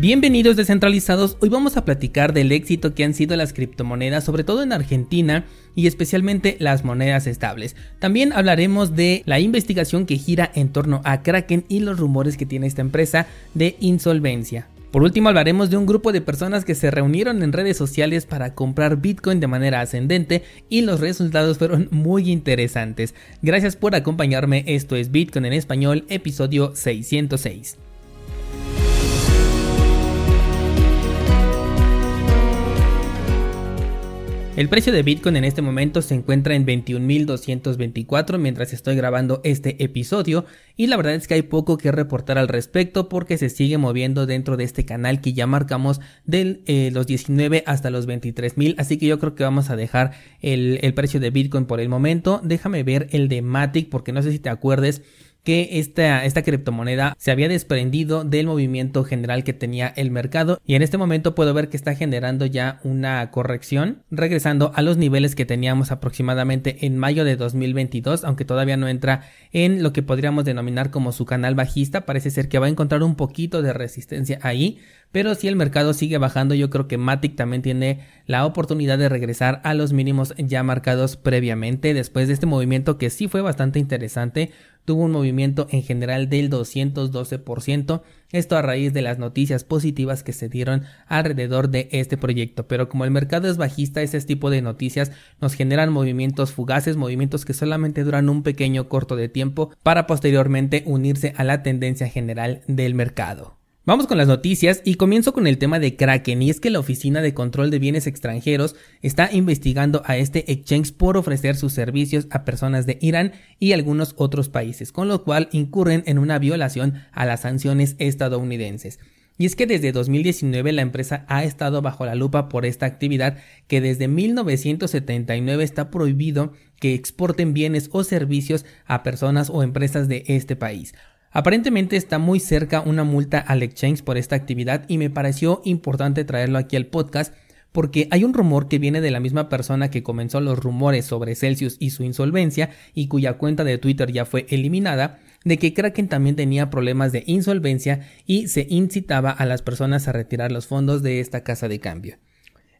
Bienvenidos descentralizados, hoy vamos a platicar del éxito que han sido las criptomonedas, sobre todo en Argentina y especialmente las monedas estables. También hablaremos de la investigación que gira en torno a Kraken y los rumores que tiene esta empresa de insolvencia. Por último hablaremos de un grupo de personas que se reunieron en redes sociales para comprar Bitcoin de manera ascendente y los resultados fueron muy interesantes. Gracias por acompañarme, esto es Bitcoin en español, episodio 606. El precio de Bitcoin en este momento se encuentra en 21.224 mientras estoy grabando este episodio y la verdad es que hay poco que reportar al respecto porque se sigue moviendo dentro de este canal que ya marcamos de eh, los 19 hasta los 23.000 así que yo creo que vamos a dejar el, el precio de Bitcoin por el momento. Déjame ver el de Matic porque no sé si te acuerdes que esta, esta criptomoneda se había desprendido del movimiento general que tenía el mercado y en este momento puedo ver que está generando ya una corrección regresando a los niveles que teníamos aproximadamente en mayo de 2022 aunque todavía no entra en lo que podríamos denominar como su canal bajista. Parece ser que va a encontrar un poquito de resistencia ahí pero si el mercado sigue bajando yo creo que Matic también tiene la oportunidad de regresar a los mínimos ya marcados previamente. Después de este movimiento que sí fue bastante interesante tuvo un movimiento en general del 212%, esto a raíz de las noticias positivas que se dieron alrededor de este proyecto, pero como el mercado es bajista, ese tipo de noticias nos generan movimientos fugaces, movimientos que solamente duran un pequeño corto de tiempo para posteriormente unirse a la tendencia general del mercado. Vamos con las noticias y comienzo con el tema de Kraken y es que la Oficina de Control de Bienes Extranjeros está investigando a este exchange por ofrecer sus servicios a personas de Irán y algunos otros países, con lo cual incurren en una violación a las sanciones estadounidenses. Y es que desde 2019 la empresa ha estado bajo la lupa por esta actividad que desde 1979 está prohibido que exporten bienes o servicios a personas o empresas de este país. Aparentemente está muy cerca una multa al exchange por esta actividad y me pareció importante traerlo aquí al podcast porque hay un rumor que viene de la misma persona que comenzó los rumores sobre Celsius y su insolvencia y cuya cuenta de Twitter ya fue eliminada, de que Kraken también tenía problemas de insolvencia y se incitaba a las personas a retirar los fondos de esta casa de cambio.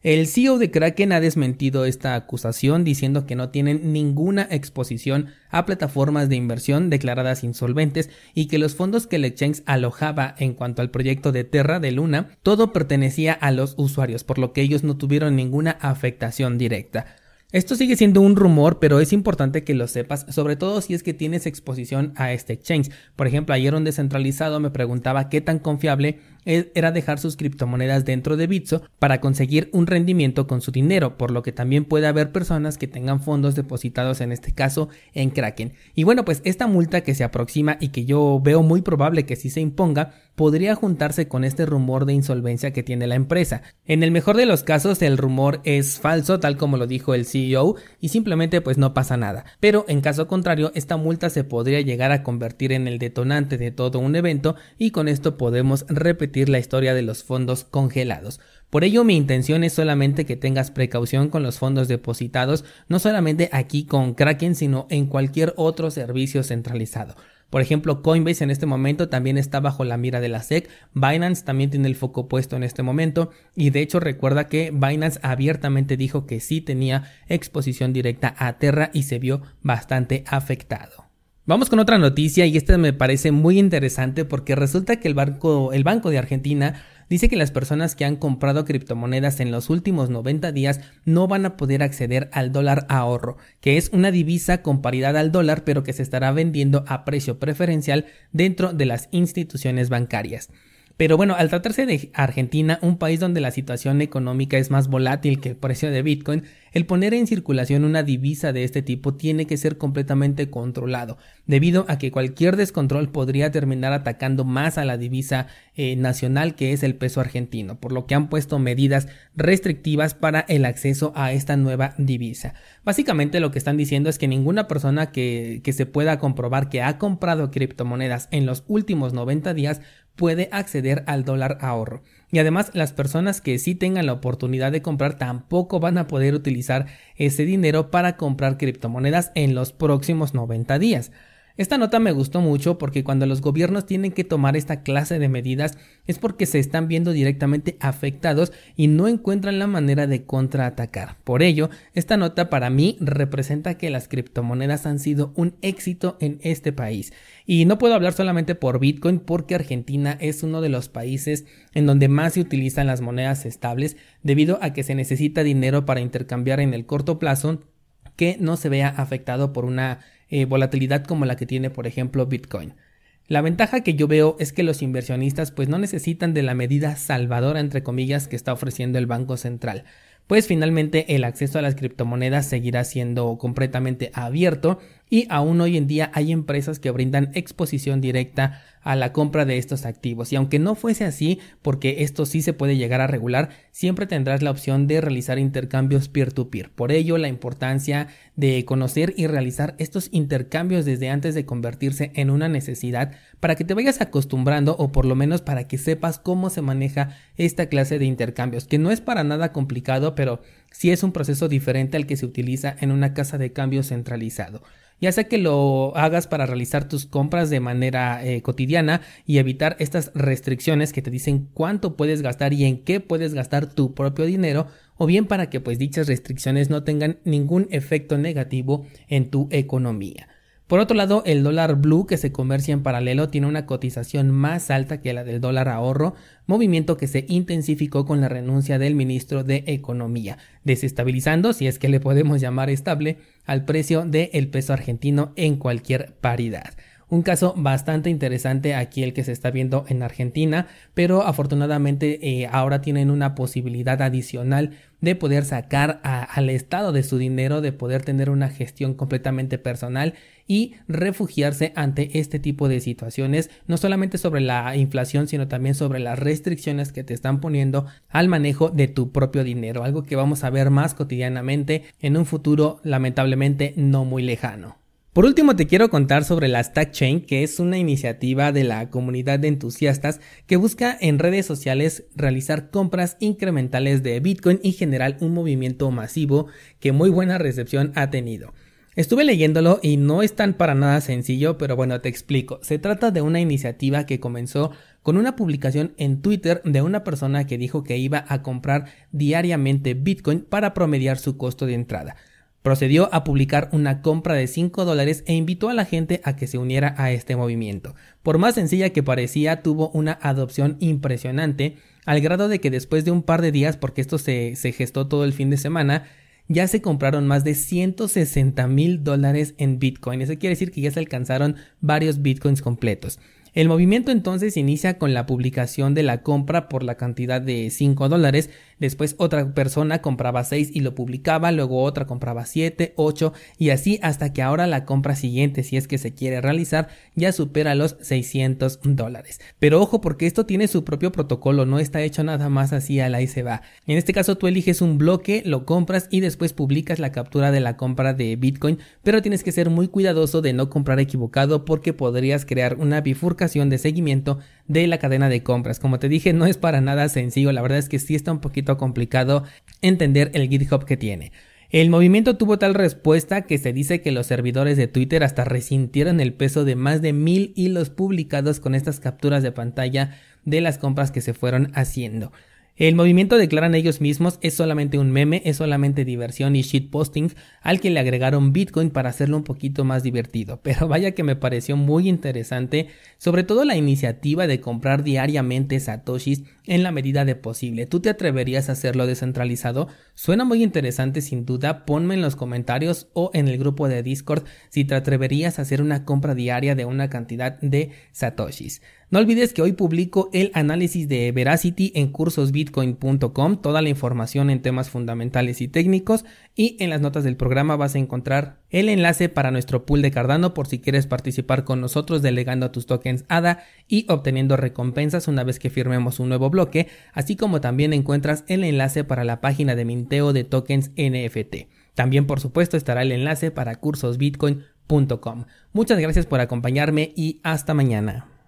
El CEO de Kraken ha desmentido esta acusación diciendo que no tienen ninguna exposición a plataformas de inversión declaradas insolventes y que los fondos que el exchange alojaba en cuanto al proyecto de Terra de Luna, todo pertenecía a los usuarios, por lo que ellos no tuvieron ninguna afectación directa. Esto sigue siendo un rumor, pero es importante que lo sepas, sobre todo si es que tienes exposición a este exchange. Por ejemplo, ayer un descentralizado me preguntaba qué tan confiable era dejar sus criptomonedas dentro de Bitso para conseguir un rendimiento con su dinero, por lo que también puede haber personas que tengan fondos depositados en este caso en Kraken. Y bueno, pues esta multa que se aproxima y que yo veo muy probable que sí se imponga, podría juntarse con este rumor de insolvencia que tiene la empresa. En el mejor de los casos el rumor es falso, tal como lo dijo el CEO, y simplemente pues no pasa nada. Pero en caso contrario, esta multa se podría llegar a convertir en el detonante de todo un evento y con esto podemos repetir la historia de los fondos congelados. Por ello mi intención es solamente que tengas precaución con los fondos depositados, no solamente aquí con Kraken, sino en cualquier otro servicio centralizado. Por ejemplo, Coinbase en este momento también está bajo la mira de la SEC, Binance también tiene el foco puesto en este momento y de hecho recuerda que Binance abiertamente dijo que sí tenía exposición directa a Terra y se vio bastante afectado. Vamos con otra noticia y esta me parece muy interesante porque resulta que el banco, el banco de Argentina dice que las personas que han comprado criptomonedas en los últimos 90 días no van a poder acceder al dólar ahorro, que es una divisa con paridad al dólar pero que se estará vendiendo a precio preferencial dentro de las instituciones bancarias. Pero bueno, al tratarse de Argentina, un país donde la situación económica es más volátil que el precio de Bitcoin, el poner en circulación una divisa de este tipo tiene que ser completamente controlado, debido a que cualquier descontrol podría terminar atacando más a la divisa eh, nacional que es el peso argentino, por lo que han puesto medidas restrictivas para el acceso a esta nueva divisa. Básicamente lo que están diciendo es que ninguna persona que, que se pueda comprobar que ha comprado criptomonedas en los últimos 90 días puede acceder al dólar ahorro. Y además las personas que sí tengan la oportunidad de comprar tampoco van a poder utilizar ese dinero para comprar criptomonedas en los próximos 90 días. Esta nota me gustó mucho porque cuando los gobiernos tienen que tomar esta clase de medidas es porque se están viendo directamente afectados y no encuentran la manera de contraatacar. Por ello, esta nota para mí representa que las criptomonedas han sido un éxito en este país. Y no puedo hablar solamente por Bitcoin porque Argentina es uno de los países en donde más se utilizan las monedas estables debido a que se necesita dinero para intercambiar en el corto plazo que no se vea afectado por una eh, volatilidad como la que tiene por ejemplo Bitcoin. La ventaja que yo veo es que los inversionistas pues no necesitan de la medida salvadora entre comillas que está ofreciendo el Banco Central, pues finalmente el acceso a las criptomonedas seguirá siendo completamente abierto y aún hoy en día hay empresas que brindan exposición directa a la compra de estos activos. Y aunque no fuese así porque esto sí se puede llegar a regular siempre tendrás la opción de realizar intercambios peer to peer por ello la importancia de conocer y realizar estos intercambios desde antes de convertirse en una necesidad para que te vayas acostumbrando o por lo menos para que sepas cómo se maneja esta clase de intercambios que no es para nada complicado pero sí es un proceso diferente al que se utiliza en una casa de cambio centralizado ya sea que lo hagas para realizar tus compras de manera eh, cotidiana y evitar estas restricciones que te dicen cuánto puedes gastar y en qué puedes gastar tu propio dinero o bien para que pues dichas restricciones no tengan ningún efecto negativo en tu economía. Por otro lado, el dólar blue que se comercia en paralelo tiene una cotización más alta que la del dólar ahorro, movimiento que se intensificó con la renuncia del ministro de Economía, desestabilizando, si es que le podemos llamar estable, al precio del peso argentino en cualquier paridad. Un caso bastante interesante aquí el que se está viendo en Argentina, pero afortunadamente eh, ahora tienen una posibilidad adicional de poder sacar al Estado de su dinero, de poder tener una gestión completamente personal y refugiarse ante este tipo de situaciones, no solamente sobre la inflación, sino también sobre las restricciones que te están poniendo al manejo de tu propio dinero, algo que vamos a ver más cotidianamente en un futuro lamentablemente no muy lejano. Por último, te quiero contar sobre la Stack Chain, que es una iniciativa de la comunidad de entusiastas que busca en redes sociales realizar compras incrementales de Bitcoin y generar un movimiento masivo que muy buena recepción ha tenido. Estuve leyéndolo y no es tan para nada sencillo, pero bueno, te explico. Se trata de una iniciativa que comenzó con una publicación en Twitter de una persona que dijo que iba a comprar diariamente Bitcoin para promediar su costo de entrada. Procedió a publicar una compra de 5 dólares e invitó a la gente a que se uniera a este movimiento. Por más sencilla que parecía, tuvo una adopción impresionante, al grado de que después de un par de días, porque esto se, se gestó todo el fin de semana, ya se compraron más de 160 mil dólares en Bitcoin. Eso quiere decir que ya se alcanzaron varios Bitcoins completos. El movimiento entonces inicia con la publicación de la compra por la cantidad de 5 dólares, después otra persona compraba 6 y lo publicaba, luego otra compraba 7, 8 y así hasta que ahora la compra siguiente, si es que se quiere realizar, ya supera los 600 dólares. Pero ojo porque esto tiene su propio protocolo, no está hecho nada más así a la y se va. En este caso tú eliges un bloque, lo compras y después publicas la captura de la compra de Bitcoin, pero tienes que ser muy cuidadoso de no comprar equivocado porque podrías crear una bifurcación de seguimiento de la cadena de compras. Como te dije, no es para nada sencillo, la verdad es que sí está un poquito complicado entender el GitHub que tiene. El movimiento tuvo tal respuesta que se dice que los servidores de Twitter hasta resintieron el peso de más de mil hilos publicados con estas capturas de pantalla de las compras que se fueron haciendo. El movimiento declaran ellos mismos es solamente un meme, es solamente diversión y shitposting al que le agregaron Bitcoin para hacerlo un poquito más divertido. Pero vaya que me pareció muy interesante, sobre todo la iniciativa de comprar diariamente satoshis en la medida de posible. ¿Tú te atreverías a hacerlo descentralizado? Suena muy interesante sin duda, ponme en los comentarios o en el grupo de Discord si te atreverías a hacer una compra diaria de una cantidad de satoshis. No olvides que hoy publico el análisis de Veracity en cursosbitcoin.com, toda la información en temas fundamentales y técnicos. Y en las notas del programa vas a encontrar el enlace para nuestro pool de Cardano por si quieres participar con nosotros delegando tus tokens ADA y obteniendo recompensas una vez que firmemos un nuevo bloque, así como también encuentras el enlace para la página de de tokens NFT. También por supuesto estará el enlace para cursosbitcoin.com. Muchas gracias por acompañarme y hasta mañana.